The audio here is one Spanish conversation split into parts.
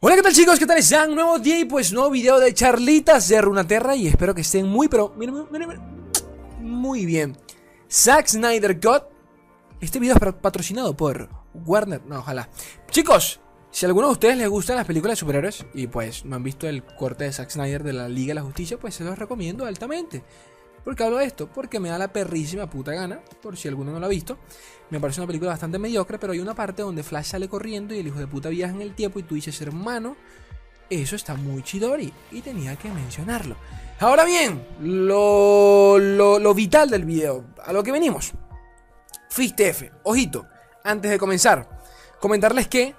Hola, ¿qué tal chicos? ¿Qué tal están? Nuevo día y pues nuevo video de charlitas de Runaterra y espero que estén muy, pero miren, muy bien. Zack Snyder Cut. Este video es patrocinado por Warner. No, ojalá. Chicos, si a alguno de ustedes les gustan las películas de superhéroes y pues no han visto el corte de Zack Snyder de la Liga de la Justicia, pues se los recomiendo altamente. ¿Por qué hablo de esto? Porque me da la perrísima puta gana, por si alguno no lo ha visto. Me parece una película bastante mediocre, pero hay una parte donde Flash sale corriendo y el hijo de puta viaja en el tiempo y tú dices, hermano, eso está muy chidori y tenía que mencionarlo. Ahora bien, lo, lo, vital del video, a lo que venimos. F, ojito, antes de comenzar, comentarles que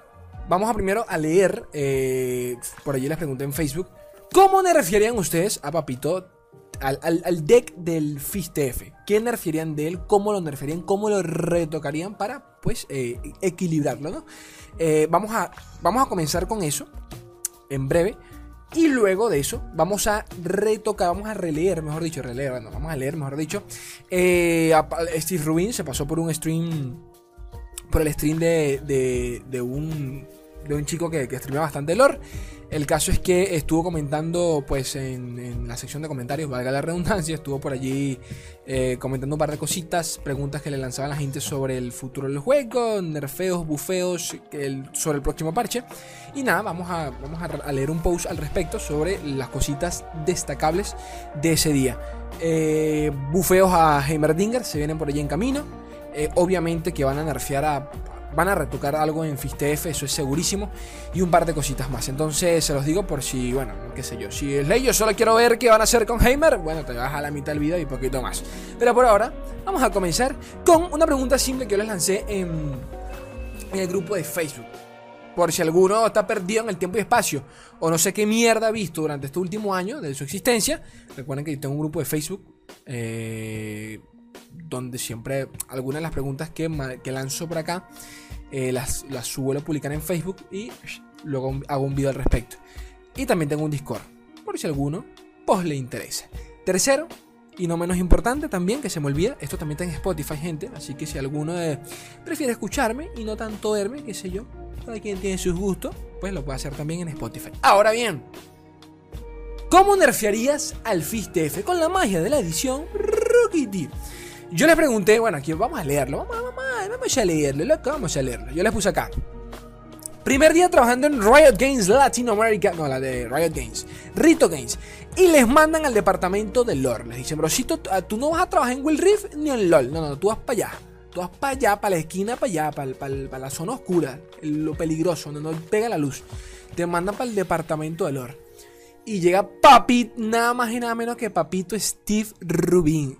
vamos a primero a leer, eh, por allí les pregunté en Facebook, ¿cómo refieren ustedes a Papito al, deck del Fist F. ¿Qué nerfearían de él? ¿Cómo lo nerfearían? ¿Cómo lo retocarían para, pues, eh, equilibrarlo, ¿no? Eh, vamos, a, vamos a comenzar con eso en breve. Y luego de eso, vamos a retocar, vamos a releer, mejor dicho, releer, bueno, vamos a leer, mejor dicho. Eh, Steve Rubin se pasó por un stream, por el stream de, de, un, de un chico que, que streamea bastante lore. El caso es que estuvo comentando, pues en, la sección de comentarios, valga la redundancia, estuvo por allí eh, comentando un par de cositas, preguntas que le lanzaba la gente sobre el futuro del juego, nerfeos, bufeos, sobre el próximo parche. Y nada, vamos a, vamos a, leer un post al respecto sobre las cositas destacables de ese día. Eh, bufeos a Heimerdinger se vienen por allí en camino. Eh, obviamente que van a nerfear a van a retocar algo en FistF, eso es segurísimo, y un par de cositas más. Entonces se los digo por si, bueno, qué sé yo, si es ley, yo solo quiero ver qué van a hacer con Heimer, bueno, te vas a la mitad del video y poquito más. Pero por ahora, vamos a comenzar con una pregunta simple que yo les lancé en, el grupo de Facebook. Por si alguno está perdido en el tiempo y espacio, o no sé qué mierda ha visto durante este último año de su existencia. Recuerden que yo tengo un grupo de Facebook. Eh, donde siempre algunas de las preguntas que, lanzo por acá eh, las, las suelo publicar en Facebook y luego hago un video al respecto. Y también tengo un Discord, por si alguno pues le interesa. Tercero, y no menos importante también, que se me olvida, esto también está en Spotify, gente. Así que si alguno prefiere escucharme y no tanto verme, qué sé yo, cada quien tiene sus gustos, pues lo puede hacer también en Spotify. Ahora bien, ¿cómo nerfearías al FISTF con la magia de la edición Rookie yo les pregunté, bueno, aquí vamos a leerlo, vamos, vamos, a leerlo, loco, vamos a leerlo. Yo les puse acá. Primer día trabajando en Riot Games Latinoamérica, no, la de Riot Games, Rito Games. Y les mandan al departamento de lore. Les dicen, brocito, tú no vas a trabajar en Will Rift ni en LOL. No, no, tú vas para allá. Tú vas para allá, para la esquina, para allá, para, para, la zona oscura, lo peligroso, donde no pega la luz. Te mandan para el departamento de lore. Y llega Papito, nada más y nada menos que Papito Steve Rubin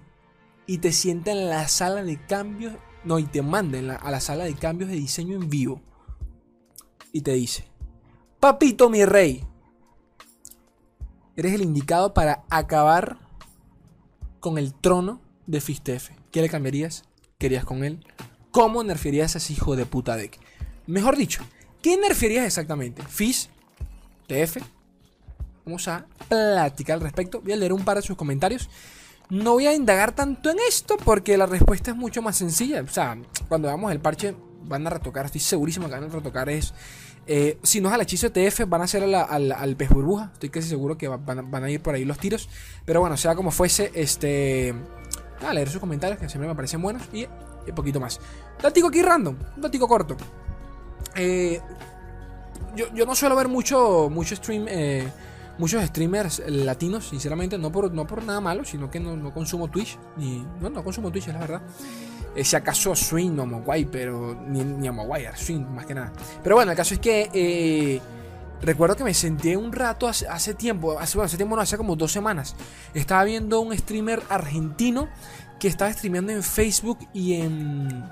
y te sienta en la sala de cambios, no, y te manda a la sala de cambios de diseño en vivo. Y te dice, papito mi rey, eres el indicado para acabar con el trono de Fistef. ¿Qué le cambiarías? ¿Querías con él? ¿Cómo nerfearías a ese hijo de puta deck? Mejor dicho, ¿qué nerfearías exactamente? ¿Fizz? Vamos a platicar al respecto. Voy a leer un par de sus comentarios. No voy a indagar tanto en esto porque la respuesta es mucho más sencilla. O sea, cuando veamos el parche van a retocar, estoy segurísimo que van a retocar es... Eh, si no es al hechizo TF, van a ser al, pez burbuja. Estoy casi seguro que van, a ir por ahí los tiros. Pero bueno, sea como fuese, este... A leer sus comentarios, que siempre me parecen buenos. Y un poquito más. Datico aquí random, un datico corto. Eh, yo, yo, no suelo ver mucho, mucho stream... Eh, muchos streamers latinos, sinceramente, no por, no por nada malo, sino que no, consumo Twitch, ni, no, no consumo Twitch, es la verdad. Eh, si acaso Swing o Mogwai, pero ni, ni a Mogwai, Swing más que nada. Pero bueno, el caso es que eh, recuerdo que me senté un rato hace, tiempo, hace, bueno, hace tiempo no, hace como dos semanas. Estaba viendo un streamer argentino que estaba streameando en Facebook y en,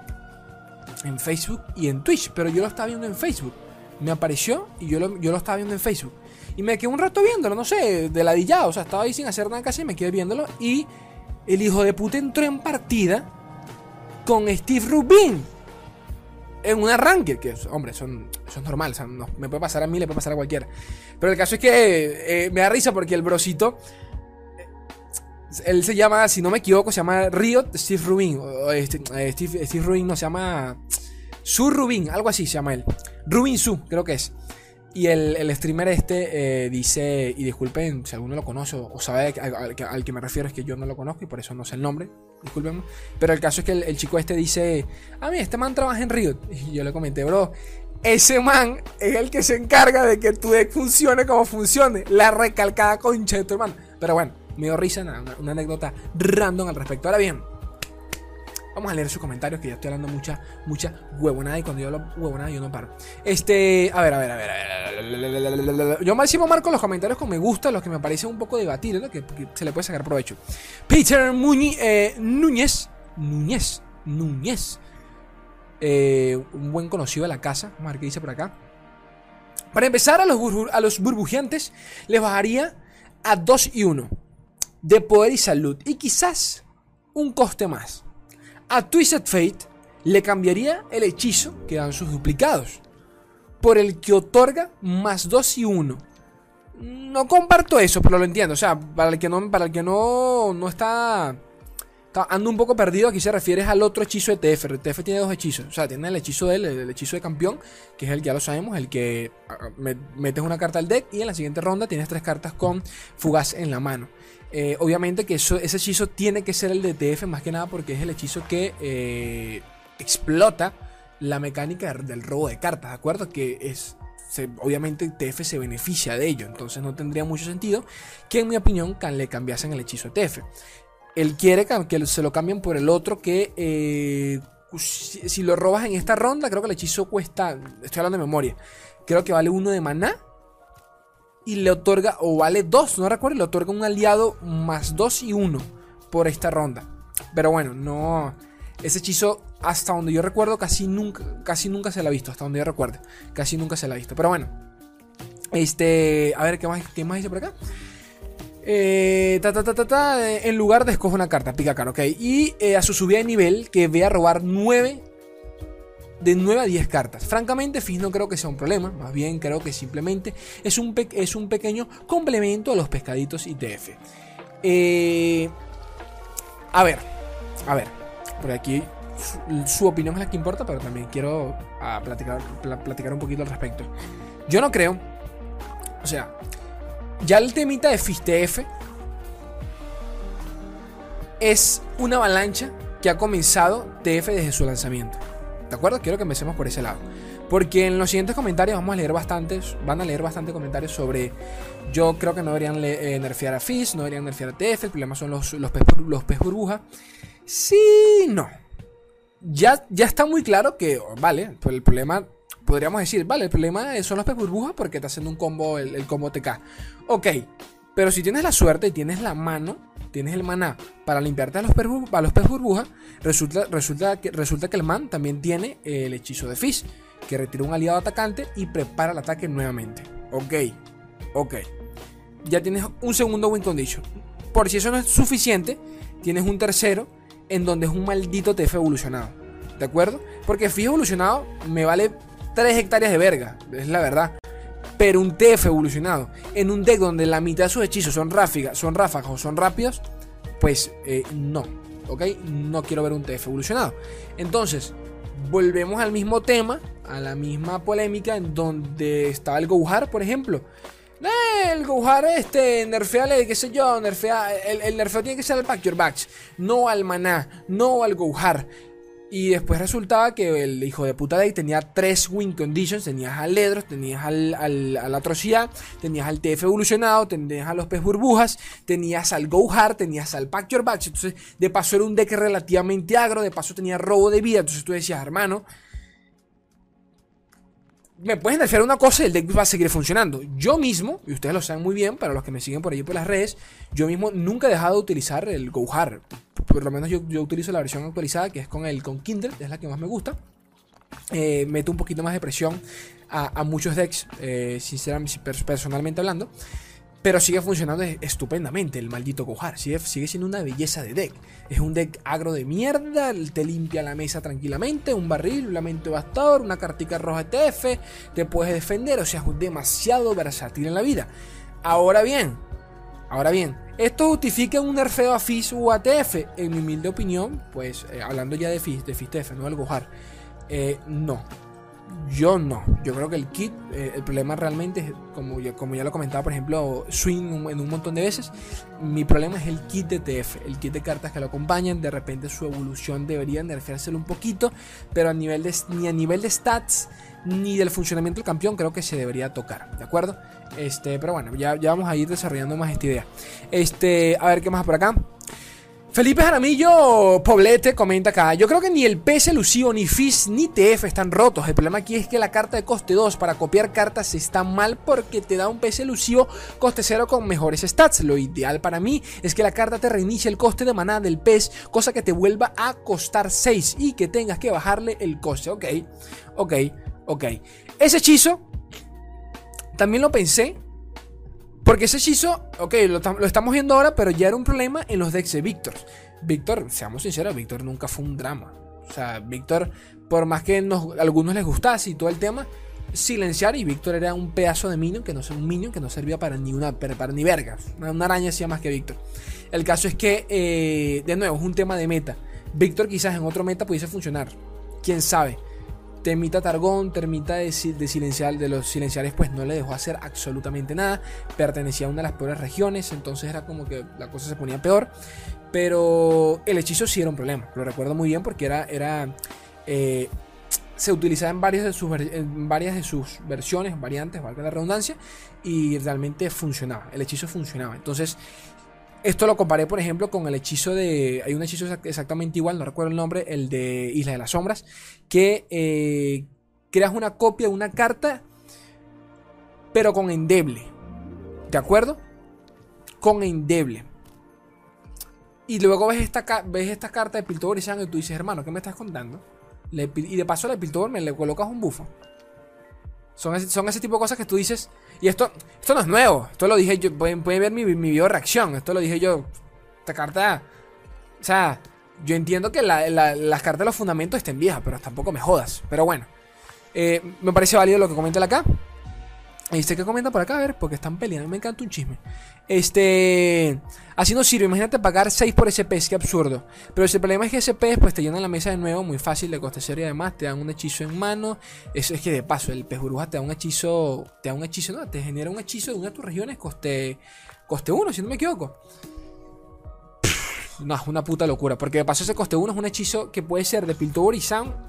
en Facebook y en Twitch, pero yo lo estaba viendo en Facebook. Me apareció y yo lo, yo lo estaba viendo en Facebook. Y me quedé un rato viéndolo, no sé, de ladillado. O sea, estaba ahí sin hacer nada casi me quedé viéndolo. Y el hijo de puta entró en partida con Steve Rubin. En un arranque, que hombre, son, eso es normal, me puede pasar a mí, le puede pasar a cualquiera. Pero el caso es que eh, me da risa porque el brosito, él se llama, si no me equivoco, se llama Riot Steve Rubin. Este, eh, Steve, Steve Rubin no se llama Su Rubin, algo así se llama él. Rubin Su, creo que es. Y el, streamer este eh, dice, y disculpen si alguno lo conoce o sabe al, que me refiero, es que yo no lo conozco y por eso no sé el nombre, disculpen. Pero el caso es que el, chico este dice, a mí este man trabaja en Riot. Y yo le comenté, bro, ese man es el que se encarga de que tu deck funcione como funcione. La recalcada concha de tu hermano. Pero bueno, me dio risa, una, una anécdota random al respecto. Ahora bien, Vamos a leer sus comentarios, que ya estoy hablando mucha, mucha huevonada. Y cuando yo hablo huevonada, yo no paro. Este, a ver, a ver, a ver. Yo máximo marco los comentarios con me gusta, los que me parecen un poco debatibles, ¿no? que, se le puede sacar provecho. Peter Muñiz, eh, Núñez, Núñez, Núñez. Eh, un buen conocido de la casa. Vamos a ver qué dice por acá. Para empezar, a los, a los burbujeantes les bajaría a 2 y 1 de poder y salud. Y quizás un coste más. A Twisted Fate le cambiaría el hechizo que dan sus duplicados por el que otorga más 2 y 1. No comparto eso, pero lo entiendo. O sea, para el que no, para el que no, no está, ando un poco perdido, aquí se refiere al otro hechizo de TF. TF tiene dos hechizos. O sea, tiene el hechizo de él, el hechizo de campeón, que es el que ya lo sabemos, el que metes una carta al deck y en la siguiente ronda tienes tres cartas con fugaz en la mano. Eh, obviamente que ese hechizo tiene que ser el de TF más que nada porque es el hechizo que eh, explota la mecánica del robo de cartas, ¿de acuerdo? Que es... obviamente TF se beneficia de ello, entonces no tendría mucho sentido que en mi opinión le cambiasen el hechizo de TF. Él quiere que se lo cambien por el otro que eh, si, lo robas en esta ronda, creo que el hechizo cuesta, estoy hablando de memoria, creo que vale uno de maná y le otorga, o vale 2, no recuerdo, le otorga un aliado más 2 y 1 por esta ronda. Pero bueno, no. Ese hechizo, hasta donde yo recuerdo, casi nunca, casi nunca se la ha visto. Hasta donde yo recuerdo, casi nunca se la ha visto. Pero bueno, este. A ver, ¿qué más, qué más dice por acá? Eh, ta, ta, ta, ta, en lugar de escoger una carta, pica cara, ok. Y eh, a su subida de nivel, que ve a robar 9 de 9 a 10 cartas. Francamente, Fizz no creo que sea un problema, más bien creo que simplemente es un, es un pequeño complemento a los pescaditos ITF. Eh, a ver, a ver, por aquí su, opinión es la que importa, pero también quiero ah, platicar, platicar un poquito al respecto. Yo no creo, o sea, ya el temita de Fizz TF es una avalancha que ha comenzado TF desde su lanzamiento. ¿De acuerdo? Quiero que empecemos por ese lado. Porque en los siguientes comentarios vamos a leer bastantes, van a leer bastantes comentarios sobre yo creo que no deberían eh, nerfear a Fizz, no deberían nerfear a TF, el problema son los, los, pez, los pez burbuja. Sí, no. Ya, ya está muy claro que, vale, pues el problema, podríamos decir, vale, el problema son los pez burbuja porque está haciendo un combo, el, el combo TK. Ok, pero si tienes la suerte y tienes la mano tienes el maná para limpiarte a los, a los pez burbuja, resulta, resulta, que, resulta que el man también tiene el hechizo de Fizz, que retira un aliado atacante y prepara el ataque nuevamente. Ok, ok. Ya tienes un segundo win condition. Por si eso no es suficiente, tienes un tercero en donde es un maldito TF evolucionado. ¿De acuerdo? Porque Fizz evolucionado me vale 3 hectáreas de verga, es la verdad pero un TF evolucionado en un deck donde la mitad de sus hechizos son ráfagas, son ráfagas o son rápidos, pues eh, no, ¿ok? No quiero ver un TF evolucionado. Entonces, volvemos al mismo tema, a la misma polémica en donde estaba el Gohar, por ejemplo. Eh, el Gohar este, nerfeale, qué sé yo, nerfea, el, el nerfeo tiene que ser al Pack Your Backs, no al Maná, no al Gohar. Y después resultaba que el hijo de puta Day tenía tres win conditions. Tenías al Ledros, tenías al, al, a la atrocidad, tenías al TF evolucionado, tenías a los pez burbujas, tenías al Go Hard, tenías al Pack Your Batch. Entonces, de paso era un deck relativamente agro, de paso tenía robo de vida. Entonces tú decías, hermano, me puedes nerfear una cosa y el deck va a seguir funcionando. Yo mismo, y ustedes lo saben muy bien, para los que me siguen por ahí por las redes, yo mismo nunca he dejado de utilizar el Go Hard por lo menos yo, utilizo la versión actualizada, que es con el con Kindle, es la que más me gusta. Eh, mete un poquito más de presión a, muchos decks, eh, sinceramente, personalmente hablando. Pero sigue funcionando estupendamente el maldito Gohar. Sigue, sigue, siendo una belleza de deck. Es un deck agro de mierda. Te limpia la mesa tranquilamente. Un barril, un lamento bastador, una cartica roja TF. Te puedes defender. O sea, es demasiado versátil en la vida. Ahora bien, ahora bien, ¿Esto justifica un nerfeo a Fizz o a TF? En mi humilde opinión, pues eh, hablando ya de Fizz, de Fizz TF, no del Gohar, eh, no. Yo no. Yo creo que el kit, eh, el problema realmente es, como ya, como ya lo comentaba, por ejemplo, Swing en un montón de veces. Mi problema es el kit de TF, el kit de cartas que lo acompañan. De repente su evolución debería nerfeárselo un poquito, pero a nivel de, ni a nivel de stats ni del funcionamiento del campeón creo que se debería tocar, ¿de acuerdo? Este, pero bueno, ya, ya vamos a ir desarrollando más esta idea. Este, a ver qué más por acá. Felipe Jaramillo Poblete comenta acá, yo creo que ni el PS elusivo, ni FIS, ni TF están rotos. El problema aquí es que la carta de coste 2 para copiar cartas está mal porque te da un PS elusivo coste 0 con mejores stats. Lo ideal para mí es que la carta te reinicie el coste de maná del PES, cosa que te vuelva a costar 6 y que tengas que bajarle el coste. Ok, ok, ok. Ese hechizo también lo pensé, porque ese hechizo, ok, lo, estamos viendo ahora, pero ya era un problema en los decks de Víctor. Víctor, seamos sinceros, Víctor nunca fue un drama. O sea, Víctor, por más que a algunos les gustase y todo el tema, silenciar y Víctor era un pedazo de minion que no un minion que no servía para ni una para, ni vergas. Una, araña hacía más que Víctor. El caso es que, eh, de nuevo, es un tema de meta. Víctor quizás en otro meta pudiese funcionar. Quién sabe. Temita Targón, Termita de, silenciar, de los silenciales, pues no le dejó hacer absolutamente nada. Pertenecía a una de las peores regiones, entonces era como que la cosa se ponía peor. Pero el hechizo sí era un problema, lo recuerdo muy bien porque era. era eh, se utilizaba en varias de sus versiones, variantes, valga la redundancia, y realmente funcionaba. El hechizo funcionaba. Entonces, esto lo comparé, por ejemplo, con el hechizo de. Hay un hechizo exactamente igual, no recuerdo el nombre, el de Isla de las Sombras, que eh, creas una copia de una carta, pero con endeble. ¿De acuerdo? Con endeble. Y luego ves esta, ves carta de Piltover y tú dices, hermano, ¿qué me estás contando? y de paso, la Piltover me le colocas un bufo. Son ese, son ese tipo de cosas que tú dices. Y esto, esto no es nuevo. Esto lo dije yo. Pueden, ver mi, mi video reacción. Esto lo dije yo. Esta carta. O sea, yo entiendo que las cartas de los fundamentos estén viejas, pero tampoco me jodas. Pero bueno. Eh, me parece válido lo que comenta acá. ¿Este que comenta por acá? A ver, porque están peleando. Me encanta un chisme. Este. Así no sirve. Imagínate pagar 6 por pez. Qué absurdo. Pero el problema es que pez, pues te llena la mesa de nuevo. Muy fácil de costecer y además te dan un hechizo en mano. Eso es que de paso, el pez burbuja te da un hechizo. Te da un hechizo, no. Te genera un hechizo de una de tus regiones. Coste. Coste 1, si no me equivoco. No, es una puta locura. Porque de paso ese coste 1 es un hechizo que puede ser de Piltover y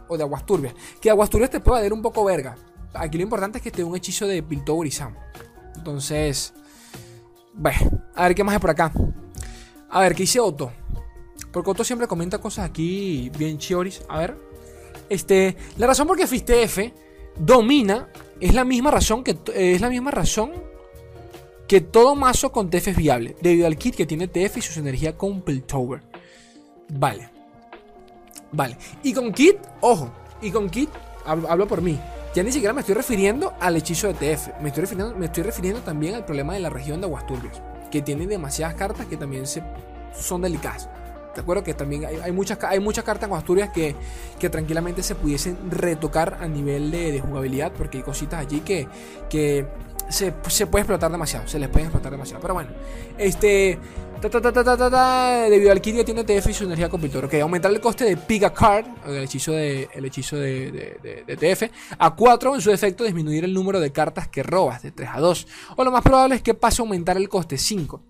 o de Aguas Turbias. Que Aguas Turbias te puede dar un poco verga. Aquí lo importante es que dé un hechizo de Piltover y Sam. Entonces, bueno, a ver qué más hay por acá. A ver, ¿qué dice Otto? Porque Otto siempre comenta cosas aquí bien chioris. A ver. Este, la razón por qué FISTF domina es la misma razón que es la misma razón que todo mazo con TF es viable, debido al kit que tiene TF y su energía con Piltover. Vale. Vale. Y con kit, ojo, y con kit hablo por mí. Ya ni siquiera me estoy refiriendo al hechizo de TF. Me estoy refiriendo, me estoy refiriendo también al problema de la región de Aguasturbios. Que tiene demasiadas cartas que también son delicadas. ¿De acuerdo? Que también hay, muchas, hay muchas cartas en Aguasturias que, que tranquilamente se pudiesen retocar a nivel de, jugabilidad. Porque hay cositas allí que, que se, puede explotar demasiado. Se les puede explotar demasiado. Pero bueno, este. debido al que tiene TF y su energía completora. Ok, aumentar el coste de Piga Card, el hechizo, de, el hechizo de, TF, a 4. En su defecto, disminuir el número de cartas que robas de 3 a 2. O lo más probable es que pase a aumentar el coste 5.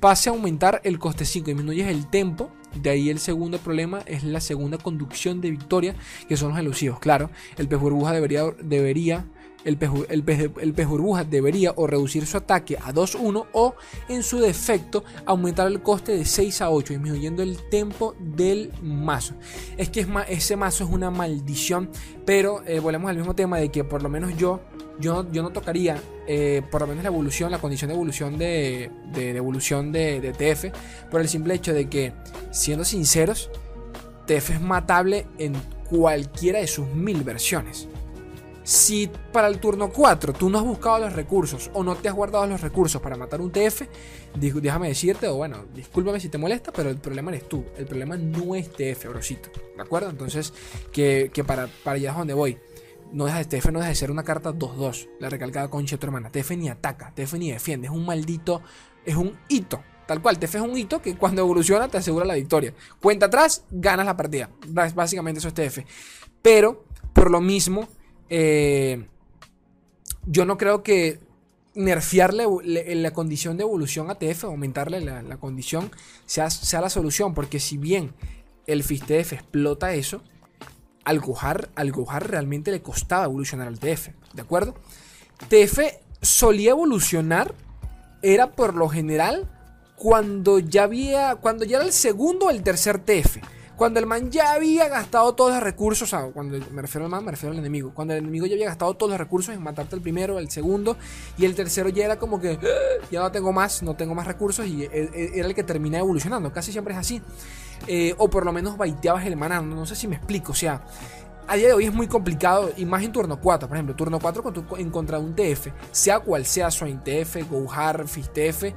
Pase a aumentar el coste 5. Disminuyes el tempo. De ahí el segundo problema es la segunda conducción de victoria, que son los elusivos. Claro, el pez burbuja debería, debería el pez, el, burbuja debería o reducir su ataque a 2-1 o en su defecto aumentar el coste de 6 a 8, disminuyendo el tempo del mazo. Es que es ese mazo es una maldición, pero eh, volvemos al mismo tema de que por lo menos yo, yo, yo no tocaría eh, por lo menos la evolución, la condición de evolución de, de, evolución de, de TF, por el simple hecho de que, siendo sinceros, TF es matable en cualquiera de sus mil versiones. Si para el turno 4 tú no has buscado los recursos o no te has guardado los recursos para matar un TF, déjame decirte, o bueno, discúlpame si te molesta, pero el problema eres tú. El problema no es TF, brosito. ¿De acuerdo? Entonces, que, para, para allá es donde voy. No deja, TF no deja de ser una carta 2-2. La recalcada concha de tu hermana. TF ni ataca, TF ni defiende. Es un maldito. Es un hito. Tal cual, TF es un hito que cuando evoluciona te asegura la victoria. Cuenta atrás, ganas la partida. Básicamente eso es TF. Pero, por lo mismo, Eh, yo no creo que nerfearle la condición de evolución a TF, aumentarle la, condición, sea, sea, la solución. Porque si bien el FISTF explota eso, al Gohar realmente le costaba evolucionar al TF. ¿De acuerdo? TF solía evolucionar, era por lo general cuando ya había, cuando ya era el segundo o el tercer TF. Cuando el man ya había gastado todos los recursos, o sea, cuando me refiero al man, me refiero al enemigo. Cuando el enemigo ya había gastado todos los recursos en matarte el primero, el segundo, y el tercero ya era como que ah, ya no tengo más, no tengo más recursos, y e, e, era el que termina evolucionando. Casi siempre es así. Eh, o por lo menos baiteabas el manando, no sé si me explico. O sea, a día de hoy es muy complicado, y más en turno 4, por ejemplo, turno 4 en contra de un TF, sea cual sea Swain TF, Gohar, Fist TF,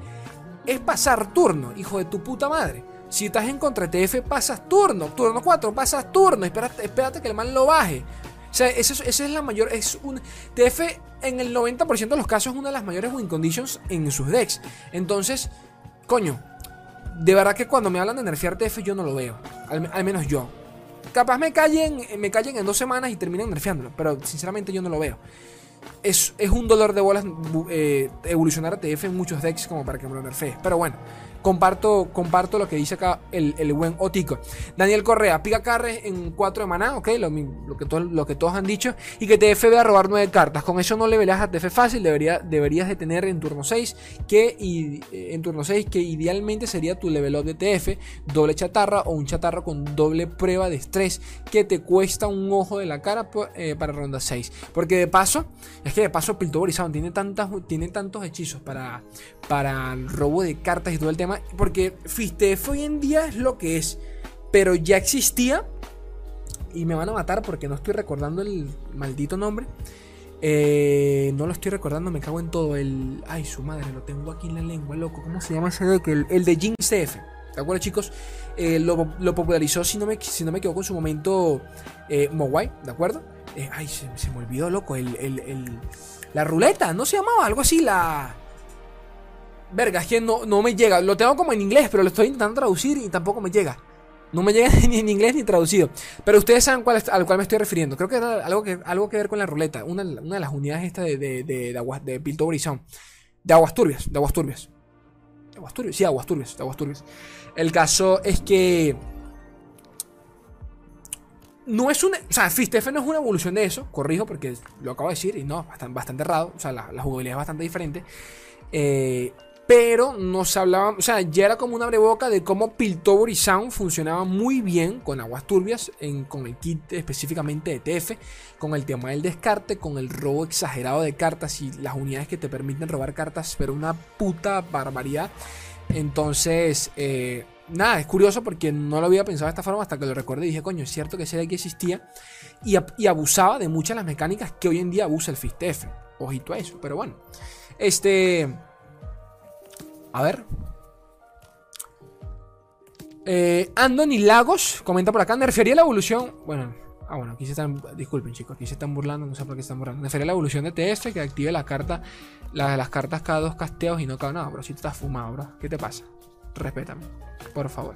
es pasar turno, hijo de tu puta madre. Si estás en contra TF, pasas turno. Turno 4, pasas turno. Espérate, espérate que el man lo baje. O sea, esa es la mayor. Es un. TF en el 90% de los casos es una de las mayores win conditions en sus decks. Entonces, coño. De verdad que cuando me hablan de nerfear TF, yo no lo veo. Al, menos yo. Capaz me callen, me callen en dos semanas y terminen nerfeándolo. Pero sinceramente yo no lo veo. Es, es un dolor de bolas eh, evolucionar a TF en muchos decks como para que me lo nerfee. Pero bueno. Comparto, comparto lo que dice acá el, buen Otico. Daniel Correa, pica carre en 4 de maná, ok, lo, que lo que todos han dicho. Y que TF ve a robar 9 cartas. Con eso no le velas a TF fácil, debería, deberías de tener en turno 6, que y, eh, en turno 6, que idealmente sería tu level up de TF, doble chatarra o un chatarra con doble prueba de estrés, que te cuesta un ojo de la cara eh, para ronda 6. Porque de paso, es que de paso Piltoborizado tiene, tantas, tiene tantos hechizos para, para el robo de cartas y todo el tema porque Fistef hoy en día es lo que es, pero ya existía, y me van a matar porque no estoy recordando el maldito nombre. Eh, no lo estoy recordando, me cago en todo. El. Ay, su madre, lo tengo aquí en la lengua, loco. ¿Cómo se llama ese deck? El, de Jinx CF. ¿De acuerdo, chicos? Eh, lo, popularizó, si no, me, si no me equivoco, en su momento eh, ¿de acuerdo? Eh, ay, se, me olvidó, loco. el, la ruleta, ¿no se llamaba? Algo así, la. Verga, es que no, no me llega. Lo tengo como en inglés, pero lo estoy intentando traducir y tampoco me llega. No me llega ni en inglés ni traducido. Pero ustedes saben cuál, al cual me estoy refiriendo. Creo que era algo que, algo que ver con la ruleta. Una, de las unidades estas de, de, de, de, aguas, de Pilto De aguas turbias. De aguas turbias. De aguas turbias. Sí, aguas turbias. De aguas turbias. El caso es que. No es una. O sea, Fistefe no es una evolución de eso. Corrijo porque lo acabo de decir y no, bastante, bastante errado. O sea, la, la jugabilidad es bastante diferente. Eh, pero nos hablaban, o sea, ya era como una breboca de cómo Piltover y Sound funcionaba muy bien con aguas turbias, con el kit específicamente de TF, con el tema del descarte, con el robo exagerado de cartas y las unidades que te permiten robar cartas, pero una puta barbaridad. Entonces, eh, nada, es curioso porque no lo había pensado de esta forma hasta que lo recuerdo y dije, coño, es cierto que ese deck existía y, y, abusaba de muchas de las mecánicas que hoy en día abusa el FISTF. Ojito a eso, pero bueno. Este. A ver. Eh, Lagos comenta por acá. Me refería a la evolución. Bueno, ah, bueno, aquí se están. Disculpen, chicos, aquí se están burlando. No sé por qué se están burlando. Me refería a la evolución de TF que active la carta. las cartas cada dos casteos y no cada. No, bro, si tú estás fumado, bro. ¿Qué te pasa? Respétame, por favor.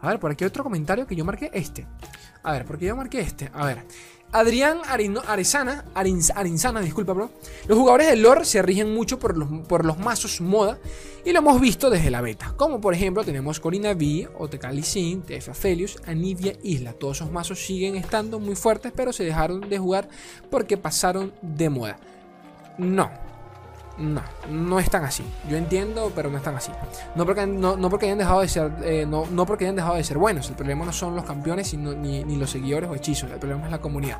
A ver, por aquí otro comentario que yo marqué este. A ver, porque yo marqué este. A ver. Adrián Arizana, Arinzana, disculpa, bro. Los jugadores de lore se rigen mucho por los, por los mazos moda y lo hemos visto desde la beta. Como por ejemplo tenemos Corina V, Otecali Sin, TF Aphelios, Anivia Isla. Todos esos mazos siguen estando muy fuertes, pero se dejaron de jugar porque pasaron de moda. No, no, no están así. Yo entiendo, pero no están así. No porque, no, porque hayan dejado de ser. Eh, no, no, porque hayan dejado de ser buenos. El problema no son los campeones ni, ni, los seguidores o hechizos. El problema es la comunidad.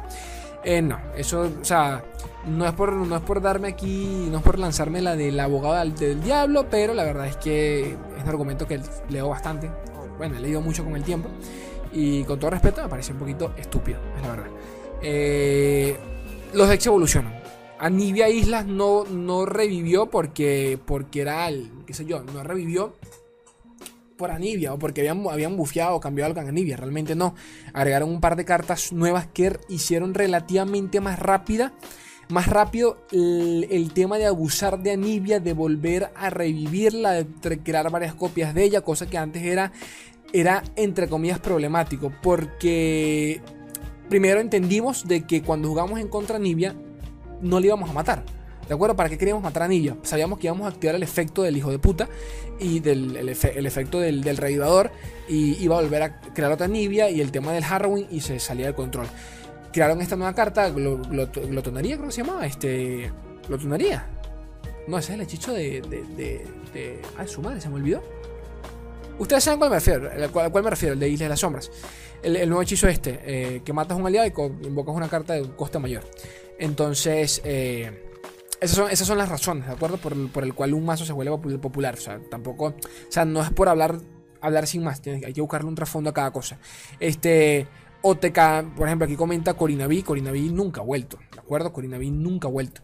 Eh, no, eso, o sea, no es, por, no es por darme aquí, no es por lanzarme la del abogado del, diablo, pero la verdad es que es un argumento que leo bastante. Bueno, he leído mucho con el tiempo. Y con todo respeto, me parece un poquito estúpido, es la verdad. Eh, los decks evolucionan Anivia Islas no, no revivió porque, porque era el, qué sé yo, no revivió por Anivia o porque habían, habían bufeado o cambiado algo en Anivia. Realmente no. Agregaron un par de cartas nuevas que hicieron relativamente más rápida. Más rápido el, tema de abusar de Anivia, de volver a revivirla, de crear varias copias de ella, cosa que antes era, era entre comillas problemático. Porque primero entendimos de que cuando jugamos en contra Nibia, no le íbamos a matar. ¿De acuerdo? ¿Para qué queríamos matar a Nibia? Sabíamos que íbamos a activar el efecto del hijo de puta y del el, efecto del, del y iba a volver a crear otra Nibia y el tema del Harrowing y se salía del control. Crearon esta nueva carta, Glotonería creo que se llamaba, este... Glotonería. No, ese es el hechizo de... de, de, de... Ay, su madre, se me olvidó. Ustedes saben cuál me refiero, al cual, me refiero, el de Isla de las Sombras. El, nuevo hechizo este, eh, que matas a un aliado y invocas una carta de coste mayor. Entonces, eh, esas, son, esas son las razones, ¿de acuerdo? Por, el cual un mazo se vuelve popular. O sea, tampoco, o sea, no es por hablar, hablar sin más, hay que buscarle un trasfondo a cada cosa. Este, OTK, por ejemplo, aquí comenta Corina B. Nunca ha vuelto, ¿de acuerdo? Corina nunca ha vuelto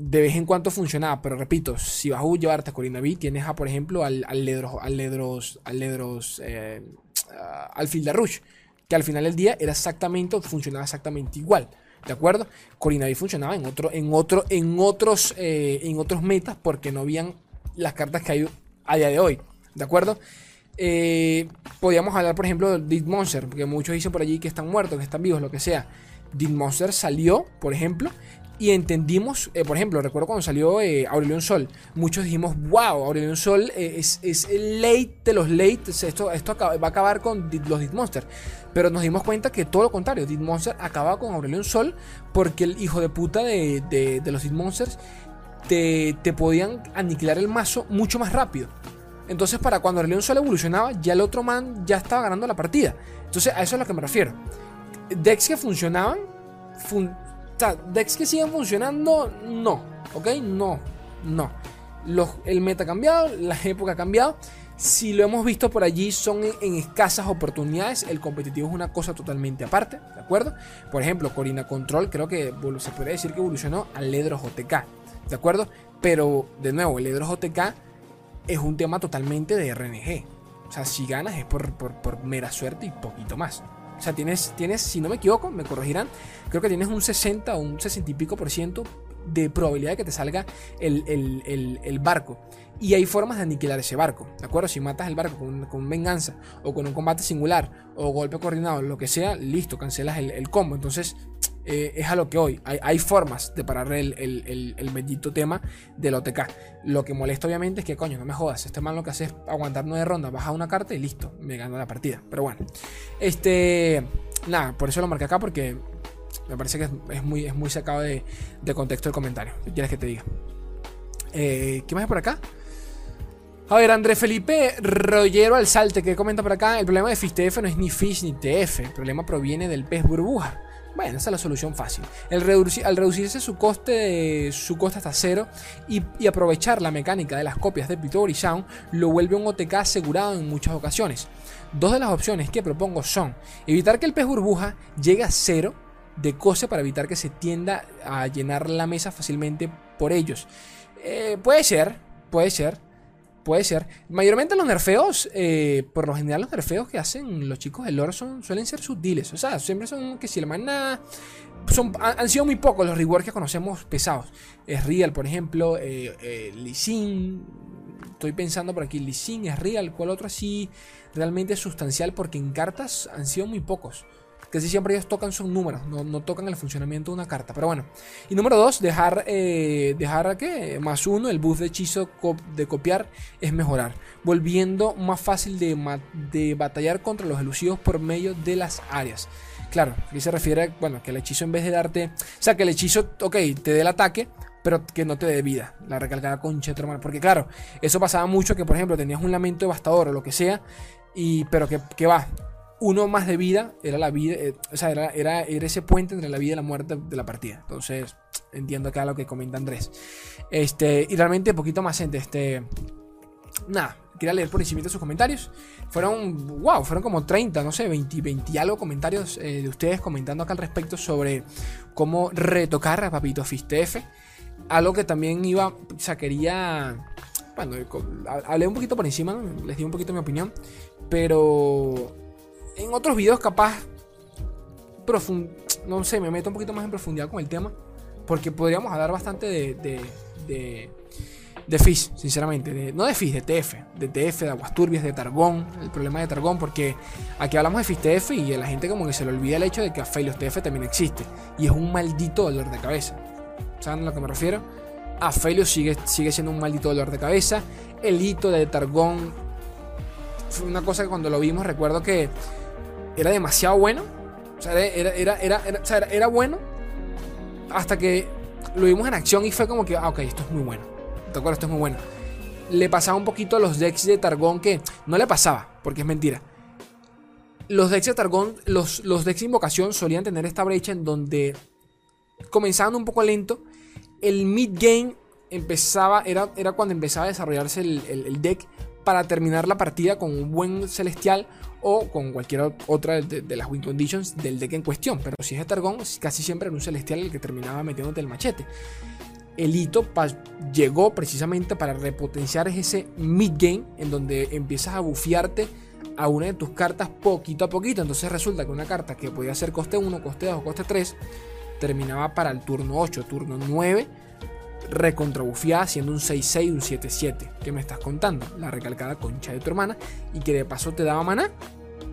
de vez en cuando funcionaba, pero repito, si vas a llevarte a Corina tienes a, por ejemplo, al, al Ledros, al Ledros, al Ledros, eh, al Field Rush, que al final del día era exactamente, funcionaba exactamente igual. ¿De acuerdo? Corina B funcionaba en otro, en otro, en otros, eh, en otros metas porque no habían las cartas que hay a día de hoy. ¿De acuerdo? Eh, podíamos hablar, por ejemplo, de Dead Monster, porque muchos dicen por allí que están muertos, que están vivos, lo que sea. Dead Monster salió, por ejemplo, y entendimos, eh, por ejemplo, recuerdo cuando salió eh, Sol, muchos dijimos, wow, Aurelion Sol eh, es, es, el late de los late, esto, esto va a acabar con los Dead Monster. Pero nos dimos cuenta que todo lo contrario, Dead Monster acababa con Aurelion Sol porque el hijo de puta de, de, los Dead Monsters te, te, podían aniquilar el mazo mucho más rápido. Entonces, para cuando Aurelion Sol evolucionaba, ya el otro man ya estaba ganando la partida. Entonces, a eso es a lo que me refiero. Decks que funcionaban, o sea, decks que siguen funcionando, no. ¿Ok? No. No. el meta ha cambiado, la época ha cambiado. Si lo hemos visto por allí, son en, escasas oportunidades. El competitivo es una cosa totalmente aparte, ¿de acuerdo? Por ejemplo, Corina Control, creo que se podría decir que evolucionó al Ledros OTK, ¿de acuerdo? Pero, de nuevo, el Ledros OTK es un tema totalmente de RNG. O sea, si ganas es por, por mera suerte y poquito más. O sea, tienes, tienes, si no me equivoco, me corregirán, creo que tienes un 60 o un 60 y pico por ciento de probabilidad de que te salga el, barco. Y hay formas de aniquilar ese barco, ¿de acuerdo? Si matas el barco con, con venganza o con un combate singular o golpe coordinado, lo que sea, listo, cancelas el, combo. Entonces, eh, es a lo que hoy. Hay, formas de parar el, el, bendito tema del OTK. Lo que molesta, obviamente, es que, coño, no me jodas. Este man lo que hace es aguantar nueve rondas, baja una carta y listo, me gana la partida. Pero bueno, este. Nada, por eso lo marqué acá porque me parece que es, muy, es muy sacado de, contexto el comentario. ¿Qué quieres que te diga? Eh, ¿Qué más hay por acá? A ver, André Felipe Rollero al salte que comenta por acá. El problema de FISTF no es ni Fish ni TF. El problema proviene del pez burbuja. Bueno, esa es la solución fácil. al reducirse su coste, su coste hasta cero y, aprovechar la mecánica de las copias de Pictory Sound, lo vuelve un OTK asegurado en muchas ocasiones. Dos de las opciones que propongo son evitar que el pez burbuja llegue a cero de coste para evitar que se tienda a llenar la mesa fácilmente por ellos. Eh, puede ser, puede ser, puede ser. Mayormente los nerfeos, eh, por lo general los nerfeos que hacen los chicos del lore suelen ser sutiles. O sea, siempre son que si el maná... Son, han, sido muy pocos los rewards que conocemos pesados. Es Real, por ejemplo, eh, eh Estoy pensando por aquí, Lee es Real. ¿Cuál otro así realmente es sustancial? Porque en cartas han sido muy pocos que si siempre ellos tocan sus números, no, tocan el funcionamiento de una carta. Pero bueno. Y número dos, dejar, eh, dejar que más uno, el buff de hechizo de copiar es mejorar, volviendo más fácil de, de batallar contra los elusivos por medio de las áreas. Claro, aquí se refiere, bueno, que el hechizo en vez de darte, o sea, que el hechizo, ok, te dé el ataque, pero que no te dé vida, la recalcada concha hermano. Porque claro, eso pasaba mucho que, por ejemplo, tenías un lamento devastador o lo que sea, y, pero que, que va, uno más de vida era la vida, eh, o sea, era, era, ese puente entre la vida y la muerte de la partida. Entonces, entiendo acá lo que comenta Andrés. Este, y realmente poquito más gente, este, nada, quería leer por encima sus comentarios. Fueron, wow, fueron como 30, no sé, 20, 20 algo comentarios eh, de ustedes comentando acá al respecto sobre cómo retocar a Papito Fistef. Algo que también iba, o sea, quería, bueno, hablé un poquito por encima, les di un poquito mi opinión, pero en otros videos capaz no sé, me meto un poquito más en profundidad con el tema porque podríamos hablar bastante de, de Fizz, sinceramente. no de Fizz, de TF. De TF, de Aguas Turbias, de Targón. El problema de Targón, porque aquí hablamos de Fizz TF y a la gente como que se le olvida el hecho de que Aphelios TF también existe. Y es un maldito dolor de cabeza. ¿Saben a lo que me refiero? Aphelios sigue, sigue siendo un maldito dolor de cabeza. El hito de Targón fue una cosa que cuando lo vimos recuerdo que era demasiado bueno. O sea, era, bueno hasta que lo vimos en acción y fue como que, ah, ok, esto es muy bueno. ¿Te acuerdas? Esto es muy bueno. Le pasaba un poquito a los decks de Targón que no le pasaba, porque es mentira. Los decks de Targón, los, decks de invocación solían tener esta brecha en donde comenzaban un poco lento. El mid game empezaba, era cuando empezaba a desarrollarse el deck para terminar la partida con un buen celestial o con cualquier otra de, las win conditions del deck en cuestión. Pero si es Targón, casi siempre era un celestial el que terminaba metiéndote el machete. El hito llegó precisamente para repotenciar ese mid game en donde empiezas a bufiarte a una de tus cartas poquito a poquito. Entonces resulta que una carta que podía ser coste 1, coste 2, coste 3 terminaba para el turno 8, turno 9 recontrabufiada siendo un 6-6, un 7-7. ¿Qué me estás contando? La recalcada concha de tu hermana y que de paso te daba maná.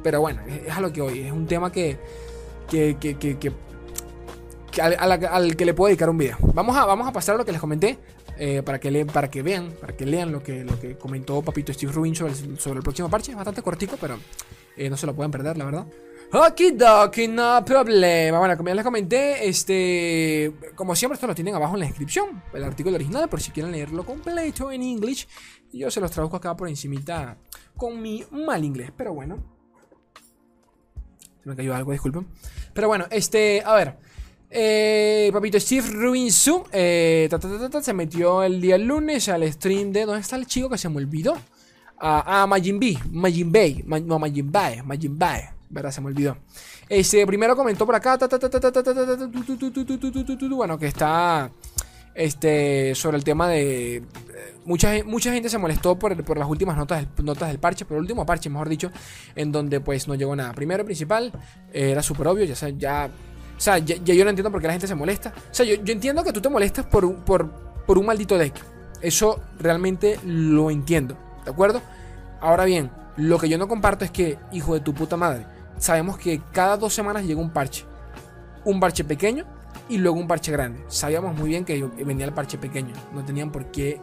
Pero bueno, es, a lo que hoy. Es un tema que, que, que, que, al, que le puedo dedicar un video. Vamos a, vamos a pasar a lo que les comenté. Eh, para, que le, para que vean, para que lean lo que, lo que comentó Papito Steve Rubin sobre el, sobre el próximo parche. Es bastante cortico, pero eh, no se lo pueden perder, la verdad. Okidoki, no problema. Bueno, como ya les comenté, este. Como siempre, esto lo tienen abajo en la descripción. El artículo original, por si quieren leerlo completo en inglés. Yo se los traduzco acá por encimita con mi mal inglés. Pero bueno. Se me cayó algo, disculpen. Pero bueno, este. A ver. Eh, papito Steve Rubinsu eh, se metió el día lunes al stream de. ¿Dónde está el chico que se me olvidó? Ah, Majin B. Majin Bay. no, Majin Bay. Majin Bay. ¿Verdad? Se me olvidó. Este, primero comentó por acá, bueno, que está este, sobre el tema de... Mucha, mucha gente se molestó por, por las últimas notas notas del parche, por el último parche, mejor dicho, en donde pues no llegó nada. Primero principal, era súper obvio, ya, ya, o sea, ya, yo no entiendo por qué la gente se molesta. O sea, yo, yo entiendo que tú te molestas por, por, por un maldito deck. Eso realmente lo entiendo, ¿de acuerdo? Ahora bien, lo que yo no comparto es que, hijo de tu puta madre, sabemos que cada dos semanas llega un parche. Un parche pequeño y luego un parche grande. Sabíamos muy bien que venía el parche pequeño. No tenían por qué,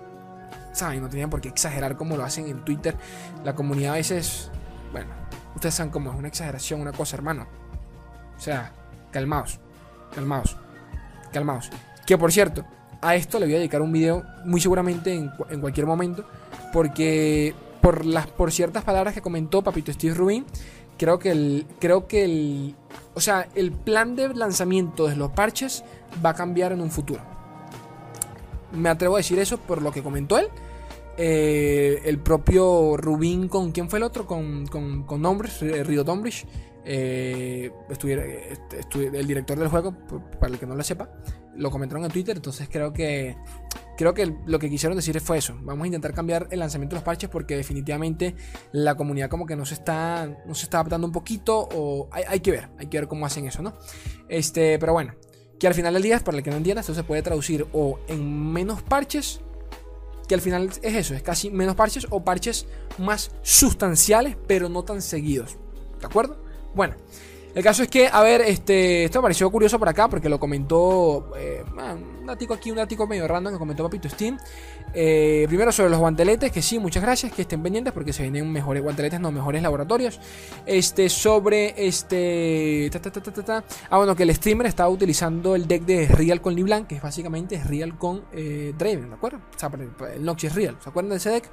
¿saben? No tenían por qué exagerar como lo hacen en Twitter. La comunidad a veces, bueno, ustedes saben cómo es una exageración, una cosa, hermano. O sea, calmaos, calmaos, calmaos. Que por cierto, a esto le voy a dedicar un video muy seguramente en, en cualquier momento. Porque por, las, por ciertas palabras que comentó Papito Steve Rubin, creo que el, creo que el, o sea, el plan de lanzamiento de los parches va a cambiar en un futuro. Me atrevo a decir eso por lo que comentó él. Eh, el propio Rubin con quién fue el otro con con, con Río Dombrich eh, el director del juego para el que no lo sepa lo comentaron en Twitter entonces creo que creo que lo que quisieron decir fue eso. Vamos a intentar cambiar el lanzamiento de los parches porque definitivamente la comunidad como que no se está, no se está adaptando un poquito o hay, que ver, hay que ver cómo hacen eso, ¿no? Este, pero bueno, que al final del día, para el que no entienda, esto se puede traducir o en menos parches, que al final es eso, es casi menos parches o parches más sustanciales, pero no tan seguidos. ¿De acuerdo? Bueno. El caso es que, a ver, este, esto me pareció curioso por acá porque lo comentó eh, un datico aquí, un datico medio random que comentó Papito Steam. Eh, primero sobre los guanteletes, que sí, muchas gracias, que estén pendientes porque se vienen mejores guanteletes, no mejores laboratorios. Este, sobre este. ah, bueno, que el streamer estaba utilizando el deck de Real con Liblan, que es básicamente Real con eh, Draven, ¿de acuerdo? O sea, el Nox Real, ¿se acuerdan de ese deck?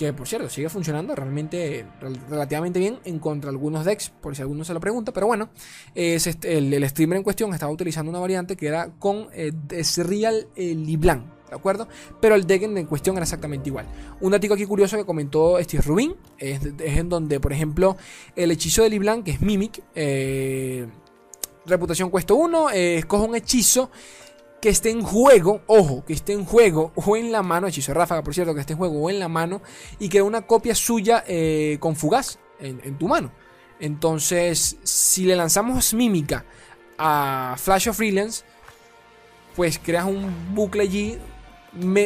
Que por cierto sigue funcionando realmente relativamente bien en contra algunos decks, por si alguno se lo pregunta, pero bueno, es este, el, streamer en cuestión estaba utilizando una variante que era con eh, Real eh, Liblan, ¿de acuerdo? Pero el deck en cuestión era exactamente igual. Un dato aquí curioso que comentó Steve Rubin es, en donde, por ejemplo, el hechizo de Liblan, que es Mimic, eh, reputación cuesta 1, escoge un hechizo que esté en juego, ojo, que esté en juego o en la mano, hechizo ráfaga, por cierto, que esté en juego o en la mano y que una copia suya eh, con fugaz en, tu mano. Entonces, si le lanzamos mímica a Flash of Freelance, pues creas un bucle allí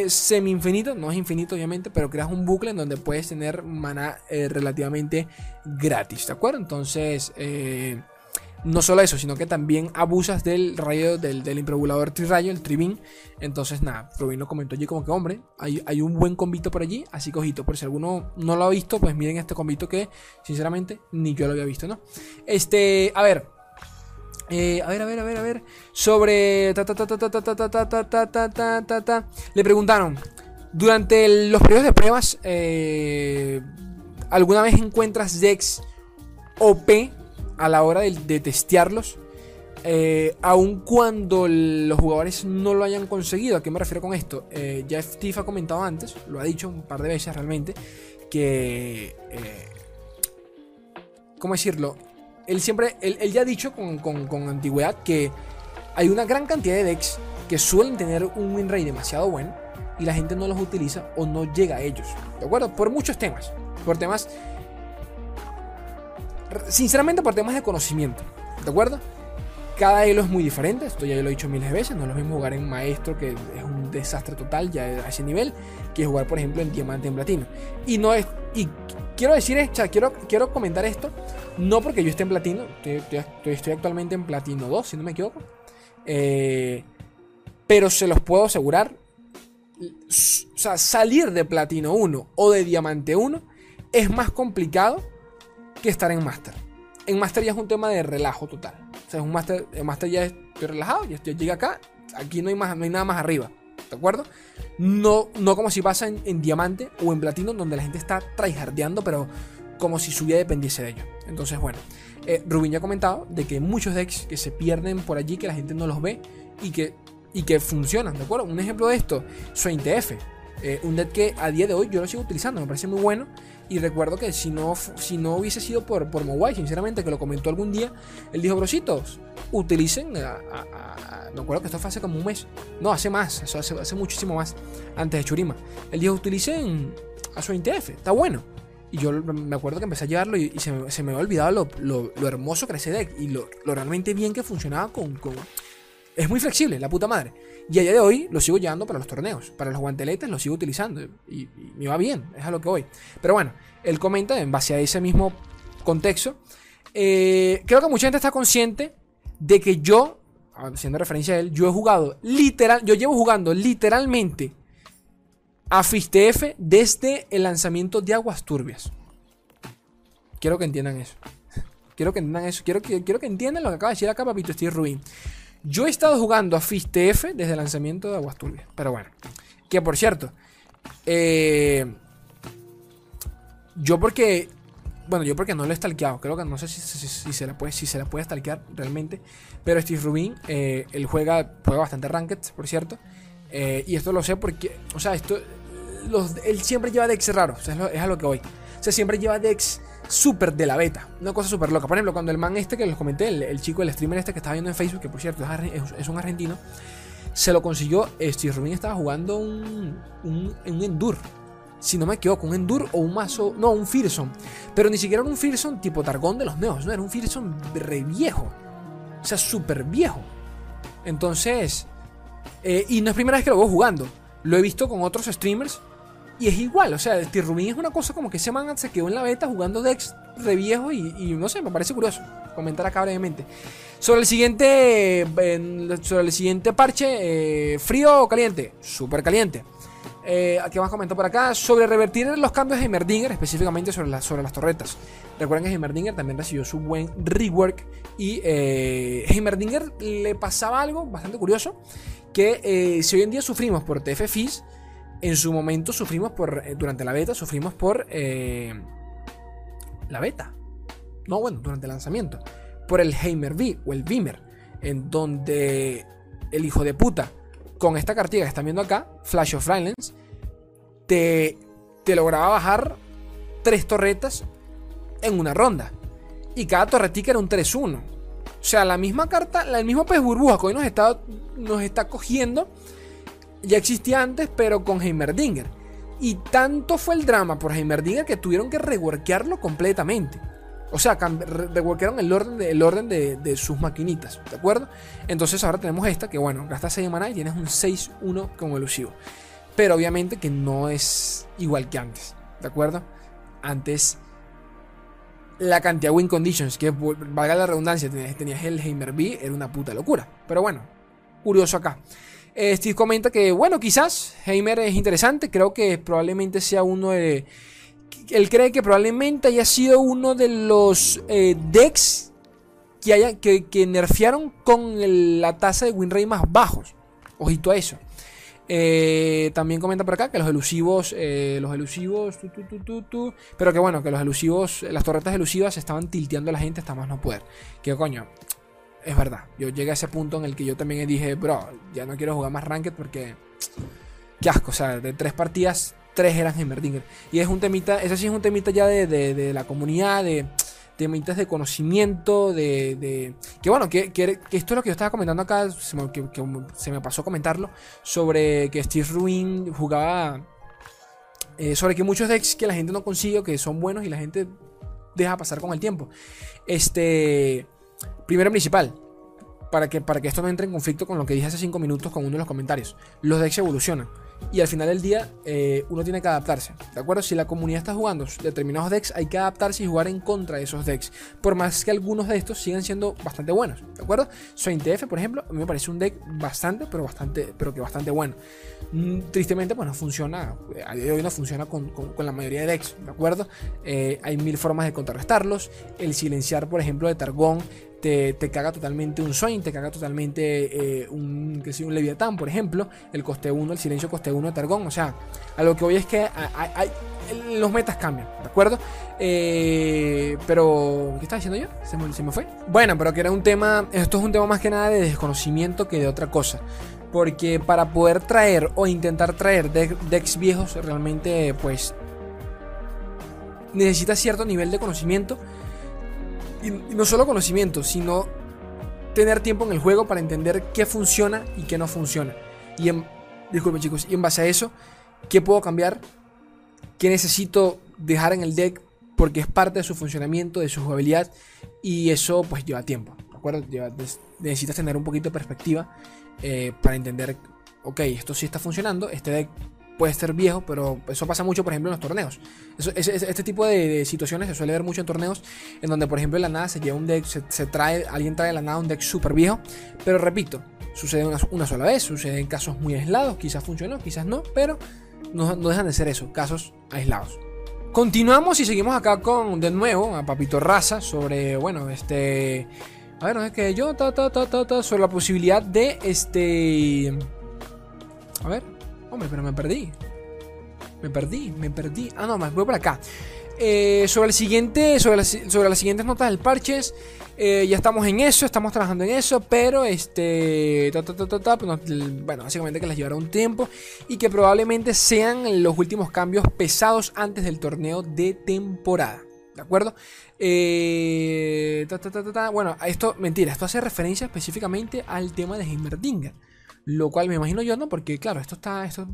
semi-infinito, no es infinito obviamente, pero creas un bucle en donde puedes tener mana eh, relativamente gratis, ¿de acuerdo? Entonces, eh, no solo eso, sino que también abusas del rayo del, del improbulador trirayo, el tribin. Entonces, nada, Rubin lo comentó allí como que, hombre, hay, hay, un buen convito por allí, así que ojito, por si alguno no lo ha visto, pues miren este convito que, sinceramente, ni yo lo había visto, ¿no? Este, a ver, eh, a ver, a ver, a ver, a ver. Sobre. Le preguntaron. Durante los periodos de pruebas. Eh, ¿Alguna vez encuentras decks OP a la hora de, testearlos? Eh, aun cuando los jugadores no lo hayan conseguido. ¿A qué me refiero con esto? Eh, ya Steve ha comentado antes, lo ha dicho un par de veces realmente, que... Eh, ¿Cómo decirlo? él siempre, él, ya ha dicho con, antigüedad que hay una gran cantidad de decks que suelen tener un win rate demasiado bueno y la gente no los utiliza o no llega a ellos. ¿De acuerdo? Por muchos temas. Por temas. Sinceramente, por temas de conocimiento. ¿De acuerdo? Cada elo es muy diferente, esto ya lo he dicho miles de veces, no es lo mismo jugar en maestro, que es un desastre total ya a ese nivel, que jugar, por ejemplo, en diamante en platino. Y no es. Y quiero decir, o quiero, quiero comentar esto, no porque yo esté en platino, estoy, actualmente en platino 2, si no me equivoco. Eh, pero se los puedo asegurar. O sea, salir de platino 1 o de diamante 1 es más complicado que estar en master. En master ya es un tema de relajo total. O sea, es un master, en master ya estoy relajado, ya, estoy, llega acá, aquí no hay, más, no hay nada más arriba. ¿De acuerdo? No, no como si pasa en, diamante o en platino, donde la gente está tryhardeando, pero como si su vida dependiese de ello. Entonces, bueno, eh, Rubin ya ha comentado de que muchos decks que se pierden por allí, que la gente no los ve y que, y que funcionan, ¿de acuerdo? Un ejemplo de esto, Swain TF. Eh, un deck que a día de hoy yo lo sigo utilizando, me parece muy bueno. Y recuerdo que si no, si no hubiese sido por, por Mowai, sinceramente, que lo comentó algún día, él dijo, brositos, utilicen, me acuerdo que esto fue hace como un mes, no, hace más, eso hace, muchísimo más, antes de Churima. Él dijo, utilicen a su INTF, está bueno. Y yo me acuerdo que empecé a llevarlo y, se, me, se, me, había olvidado lo, lo, hermoso que era ese deck y lo, lo realmente bien que funcionaba con, Es muy flexible, la puta madre. Y a día de hoy lo sigo llevando para los torneos. Para los guanteletes lo sigo utilizando. Y, me va bien, es a lo que voy. Pero bueno, él comenta en base a ese mismo contexto. Eh, creo que mucha gente está consciente de que yo, haciendo referencia a él, yo he jugado literal, yo llevo jugando literalmente a FISTF desde el lanzamiento de Aguas Turbias. Quiero que entiendan eso. Quiero que entiendan eso. Quiero que, quiero que entiendan lo que acaba de decir acá Papito Steve Ruin. Yo he estado jugando a FISTF desde el lanzamiento de Aguas Turbias. Pero bueno. Que por cierto. Eh, yo porque. Bueno, yo porque no lo he stalkeado. Creo que no sé si, se, la puede, si se la puede stalkear realmente. Pero Steve Rubin, eh, él juega, juega bastante ranked, por cierto. Eh, y esto lo sé porque. O sea, esto. él siempre lleva decks raros. Sea, es, a lo que voy. O sea, siempre lleva decks súper de la beta. Una cosa súper loca. Por ejemplo, cuando el man este que les comenté, el, chico, el streamer este que estaba viendo en Facebook, que por cierto es, un argentino, se lo consiguió. Steve Rubin estaba jugando un, un, un Endur. Si no me equivoco, un Endur o un mazo. No, un Fearson. Pero ni siquiera era un Fearson tipo Targón de los Neos. No, era un Fearson re viejo. O sea, súper viejo. Entonces. Eh, y no es primera vez que lo veo jugando. Lo he visto con otros streamers y es igual, o sea, T-Rubin es una cosa como que ese man se quedó en la beta jugando Dex re viejo y, no sé, me parece curioso. Comentar acá brevemente. Sobre el siguiente, sobre el siguiente parche, eh, frío o caliente, súper caliente. Eh, ¿Qué más comentó por acá? Sobre revertir los cambios de Heimerdinger, específicamente sobre, sobre las torretas. Recuerden que Heimerdinger también recibió su buen rework. Y eh, Heimerdinger le pasaba algo bastante curioso. Que eh, si hoy en día sufrimos por TFFIS, en su momento sufrimos por, eh, durante la beta, sufrimos por eh, la beta. No, bueno, durante el lanzamiento. Por el Heimer V o el Beamer. En donde el hijo de puta, con esta cartilla que están viendo acá, Flash of Violence, te, te lograba bajar tres torretas en una ronda. Y cada torretica era un 3-1. O sea, la misma carta, el mismo pez burbuja que hoy nos está, nos está cogiendo ya existía antes, pero con Heimerdinger. Y tanto fue el drama por Heimerdinger que tuvieron que reworkearlo completamente. O sea, reworkearon el orden, de, orden de, sus maquinitas, ¿de acuerdo? Entonces ahora tenemos esta, que bueno, gastas 6 mana y tienes un 6-1 como elusivo. Pero obviamente que no es igual que antes. ¿De acuerdo? Antes la cantidad de win conditions, que valga la redundancia, tenías, el Heimer B, era una puta locura. Pero bueno, curioso acá. Eh, Steve comenta que, bueno, quizás Heimer es interesante. Creo que probablemente sea uno de. Él cree que probablemente haya sido uno de los eh, decks que, haya, que, que nerfearon con la tasa de win más bajos. Ojito a eso. Eh, también comenta por acá que los elusivos, eh, los elusivos, pero que bueno, que los elusivos, las torretas elusivas estaban tilteando a la gente hasta más no poder. Que coño, es verdad. Yo llegué a ese punto en el que yo también dije, bro, ya no quiero jugar más Ranked porque. Qué asco, o sea, de tres partidas, tres eran Heimerdinger. Y es un temita, ese sí es un temita ya de la comunidad, de temitas de conocimiento, de, que bueno, que, esto es lo que yo estaba comentando acá, se me, que, se me pasó comentarlo, sobre que Steve Ruin jugaba, eh, sobre que muchos decks que la gente no consigue, que son buenos y la gente deja pasar con el tiempo. Este, primero principal, para que, para que esto no entre en conflicto con lo que dije hace 5 minutos con uno de los comentarios, los decks evolucionan y al final del día eh, uno tiene que adaptarse. ¿De acuerdo? Si la comunidad está jugando determinados decks, hay que adaptarse y jugar en contra de esos decks. Por más que algunos de estos sigan siendo bastante buenos. ¿De acuerdo? TF, por ejemplo, a mí me parece un deck bastante, pero bastante, pero que bastante bueno. Mm, tristemente, pues no funciona. A día de hoy no funciona con, la mayoría de decks. ¿De acuerdo? Eh, hay mil formas de contrarrestarlos. El silenciar, por ejemplo, de Targón te, caga totalmente un Swain, te caga totalmente eh, un, que un Leviatán, por ejemplo, el coste 1, el silencio coste 1 de Targón. O sea, a lo que voy es que los metas cambian, ¿de acuerdo? Eh, pero, ¿qué estaba diciendo yo? ¿Se me, ¿Se me, fue? Bueno, pero que era un tema, esto es un tema más que nada de desconocimiento que de otra cosa. Porque para poder traer o intentar traer decks viejos, realmente, pues, necesita cierto nivel de conocimiento y, no solo conocimiento, sino tener tiempo en el juego para entender qué funciona y qué no funciona. Y en, chicos, y en base a eso, qué puedo cambiar, qué necesito dejar en el deck porque es parte de su funcionamiento, de su jugabilidad y eso pues lleva tiempo, ¿de acuerdo? necesitas tener un poquito de perspectiva eh, para entender, ok, esto sí está funcionando, este deck puede ser viejo, pero eso pasa mucho, por ejemplo, en los torneos. este tipo de, situaciones se suele ver mucho en torneos, en donde, por ejemplo, en la nada se lleva un deck, se, trae, alguien trae de la nada un deck súper viejo, pero repito, sucede una, sola vez, sucede en casos muy aislados, quizás funcionó, quizás no, pero no, dejan de ser eso, casos aislados. Continuamos y seguimos acá con, de nuevo, a Papito Raza sobre, bueno, este... A ver, no es que yo, ta, ta, ta, ta, sobre la posibilidad de, este... A ver, Hombre, pero me perdí. Me perdí, me perdí. Ah, no, más voy por acá. Eh, sobre el siguiente, sobre, sobre las siguientes notas del parches, eh, ya estamos en eso, estamos trabajando en eso, pero este, pues bueno, básicamente que les llevará un tiempo y que probablemente sean los últimos cambios pesados antes del torneo de temporada. ¿De acuerdo? Eh, bueno, esto, mentira, esto hace referencia específicamente al tema de Heimerdinger. Lo cual me imagino yo, ¿no? Porque claro, esto está. Esto,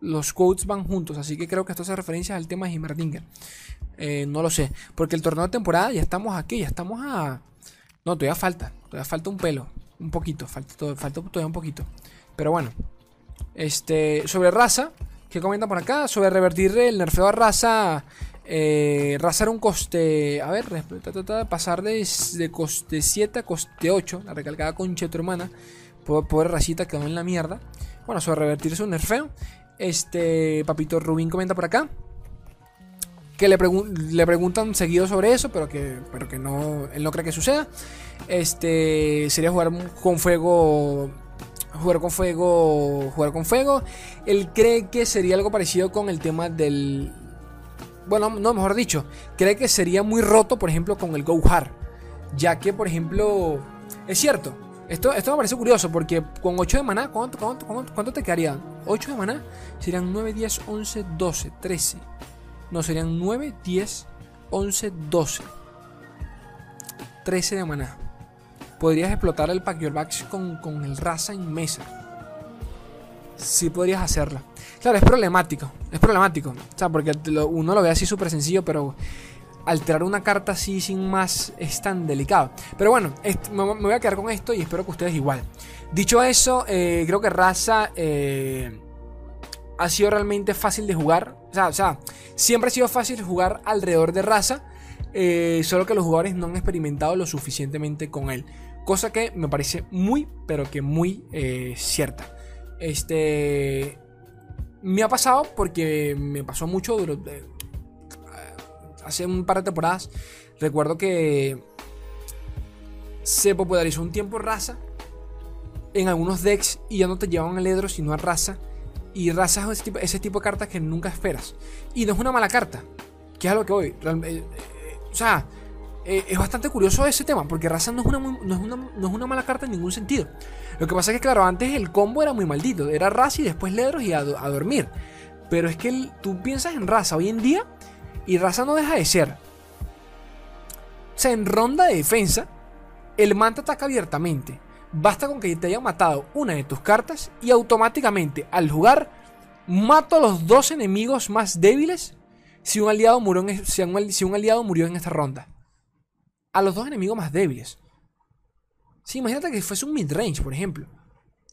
los quotes van juntos. Así que creo que esto hace referencia al tema de Himmerdinger. Eh, no lo sé. Porque el torneo de temporada ya estamos aquí, ya estamos a. No, todavía falta. Todavía falta un pelo. Un poquito. Falta, falta todavía un poquito. Pero bueno. Este. Sobre raza. ¿Qué comenta por acá? Sobre revertir el nerfeo a raza. Eh, raza era un coste. A ver, pasar de, de coste 7 a coste 8. La recalcada concha de tu hermana. Pobre racita quedó en la mierda. Bueno, sobre revertirse un nerfeo. Este Papito Rubín comenta por acá. Que le, le preguntan seguido sobre eso, pero que, pero que no, él no cree que suceda. Este sería jugar con fuego. Jugar con fuego. Jugar con fuego. Él cree que sería algo parecido con el tema del. Bueno, no, mejor dicho. Cree que sería muy roto, por ejemplo, con el Go Hard. Ya que, por ejemplo. Es cierto, esto, esto me parece curioso porque con 8 de maná, ¿cuánto, cuánto, te quedaría? 8 de maná serían 9, 10, 11, 12, 13. No, serían 9, 10, 11, 12. 13 de maná. Podrías explotar el Pack Your Backs con, con el raza en mesa. Sí podrías hacerla. Claro, es problemático. Es problemático. O sea, porque uno lo ve así súper sencillo, pero alterar una carta así sin más es tan delicado. Pero bueno, me voy a quedar con esto y espero que ustedes igual. Dicho eso, eh, creo que Raza... Eh, ha sido realmente fácil de jugar. O sea, o sea siempre ha sido fácil jugar alrededor de raza. Eh, solo que los jugadores no han experimentado lo suficientemente con él. Cosa que me parece muy, pero que muy cierta. Este. Me ha pasado porque me pasó mucho durante, hace un par de temporadas. Recuerdo que se popularizó un tiempo raza en algunos decks y ya no te llevaban a Edro sino a raza. Y raza es ese tipo, de cartas que nunca esperas. Y no es una mala carta, que es a lo que voy. Eh, eh, o sea, eh, es bastante curioso ese tema, porque raza no es, una, no, es una, no es una mala carta en ningún sentido. Lo que pasa es que, claro, antes el combo era muy maldito. Era raza y después Ledros y a, dormir. Pero es que tú piensas en raza hoy en día y raza no deja de ser. O sea, en ronda de defensa, el manta ataca abiertamente. Basta con que te hayan matado una de tus cartas y automáticamente al jugar mato a los dos enemigos más débiles si un aliado murió en, si un, aliado murió en esta ronda. A los dos enemigos más débiles. Si imagínate que fuese un midrange, por ejemplo.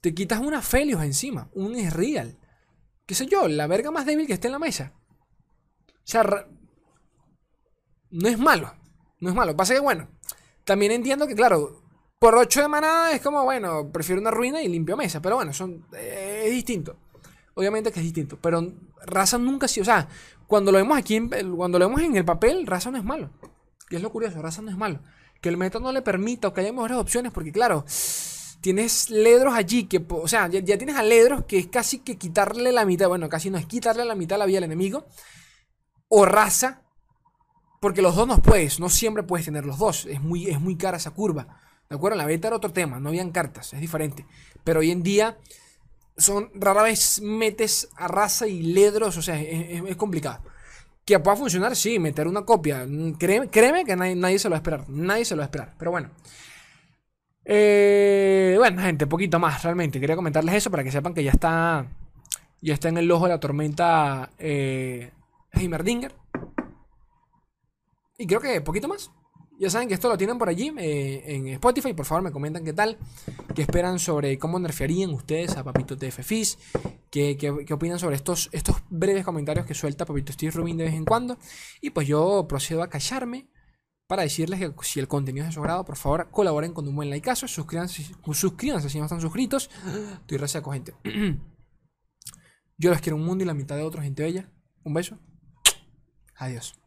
Te quitas una Felios encima, un real. ¿Qué sé yo? La verga más débil que esté en la mesa. O sea, no es malo. No es malo. Pasa que, bueno, también entiendo que, claro, por 8 de manada es como, bueno, prefiero una ruina y limpio mesa. Pero bueno, son, eh, es distinto. Obviamente que es distinto. Pero raza nunca sido. O sea, cuando lo vemos aquí, en, cuando lo vemos en el papel, raza no es malo. Y es lo curioso, raza no es malo. Que el meta no le permita o que haya mejores opciones, porque claro, tienes ledros allí que, o sea, ya, ya, tienes a ledros que es casi que quitarle la mitad, bueno, casi no es quitarle la mitad de la vida al enemigo. O raza, porque los dos no puedes, no siempre puedes tener los dos. Es muy, es muy cara esa curva. ¿De acuerdo? En la beta era otro tema, no habían cartas, es diferente. Pero hoy en día son rara vez metes a raza y ledros, o sea, es, complicado. Que pueda funcionar, sí, meter una copia. Créeme, que nadie, se lo va a esperar. Nadie se lo va a esperar. Pero bueno. Eh, bueno, gente, poquito más realmente. Quería comentarles eso para que sepan que ya está. Ya está en el ojo de la tormenta eh, Heimerdinger. Y creo que poquito más. Ya saben que esto lo tienen por allí eh, en Spotify. Por favor, me comentan qué tal. ¿Qué esperan sobre cómo nerfearían ustedes a Papito TF Fizz? ¿Qué, qué, opinan sobre estos, estos breves comentarios que suelta Papito Steve Rubin de vez en cuando? Y pues yo procedo a callarme para decirles que si el contenido es de su agrado, por favor colaboren con un buen likeazo. Suscríbanse, suscríbanse si no están suscritos. Estoy resaco, gente. Yo les quiero un mundo y la mitad de otros, gente bella. Un beso. Adiós.